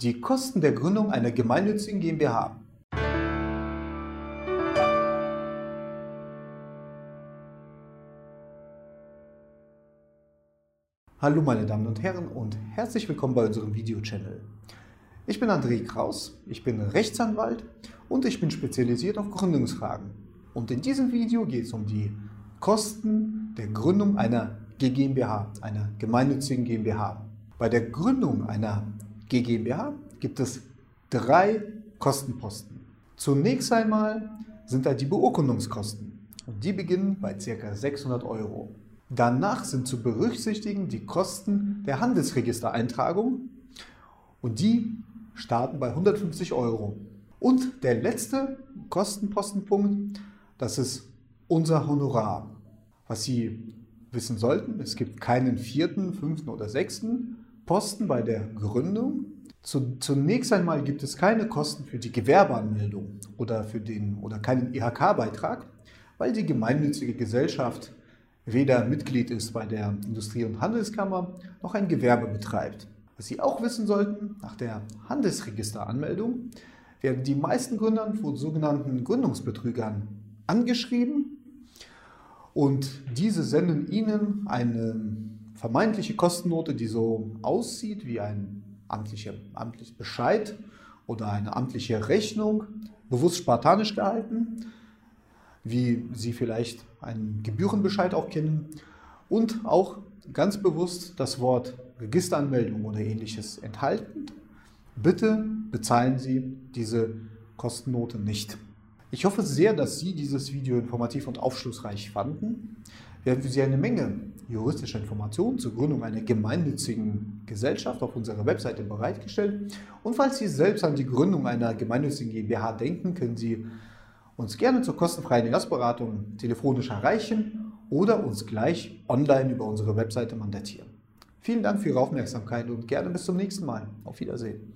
Die Kosten der Gründung einer gemeinnützigen GmbH. Hallo meine Damen und Herren und herzlich willkommen bei unserem Video-Channel. Ich bin André Kraus, ich bin Rechtsanwalt und ich bin spezialisiert auf Gründungsfragen. Und in diesem Video geht es um die Kosten der Gründung einer GmbH, einer gemeinnützigen GmbH. Bei der Gründung einer GmbH gibt es drei Kostenposten. Zunächst einmal sind da die Beurkundungskosten und die beginnen bei ca. 600 Euro. Danach sind zu berücksichtigen die Kosten der Handelsregistereintragung und die starten bei 150 Euro. Und der letzte Kostenpostenpunkt, das ist unser Honorar. Was Sie wissen sollten, es gibt keinen vierten, fünften oder sechsten Posten bei der Gründung. Zunächst einmal gibt es keine Kosten für die Gewerbeanmeldung oder, für den, oder keinen IHK-Beitrag, weil die gemeinnützige Gesellschaft weder Mitglied ist bei der Industrie- und Handelskammer noch ein Gewerbe betreibt. Was Sie auch wissen sollten, nach der Handelsregisteranmeldung werden die meisten Gründer von sogenannten Gründungsbetrügern angeschrieben und diese senden Ihnen eine vermeintliche Kostennote, die so aussieht wie ein amtlicher, amtlicher Bescheid oder eine amtliche Rechnung, bewusst spartanisch gehalten wie Sie vielleicht einen Gebührenbescheid auch kennen und auch ganz bewusst das Wort Registeranmeldung oder ähnliches enthalten. Bitte bezahlen Sie diese Kostennote nicht. Ich hoffe sehr, dass Sie dieses Video informativ und aufschlussreich fanden. Wir haben für Sie eine Menge juristischer Informationen zur Gründung einer gemeinnützigen Gesellschaft auf unserer Webseite bereitgestellt. Und falls Sie selbst an die Gründung einer gemeinnützigen GmbH denken, können Sie uns gerne zur kostenfreien Erstberatung telefonisch erreichen oder uns gleich online über unsere Webseite mandatieren. Vielen Dank für Ihre Aufmerksamkeit und gerne bis zum nächsten Mal. Auf Wiedersehen.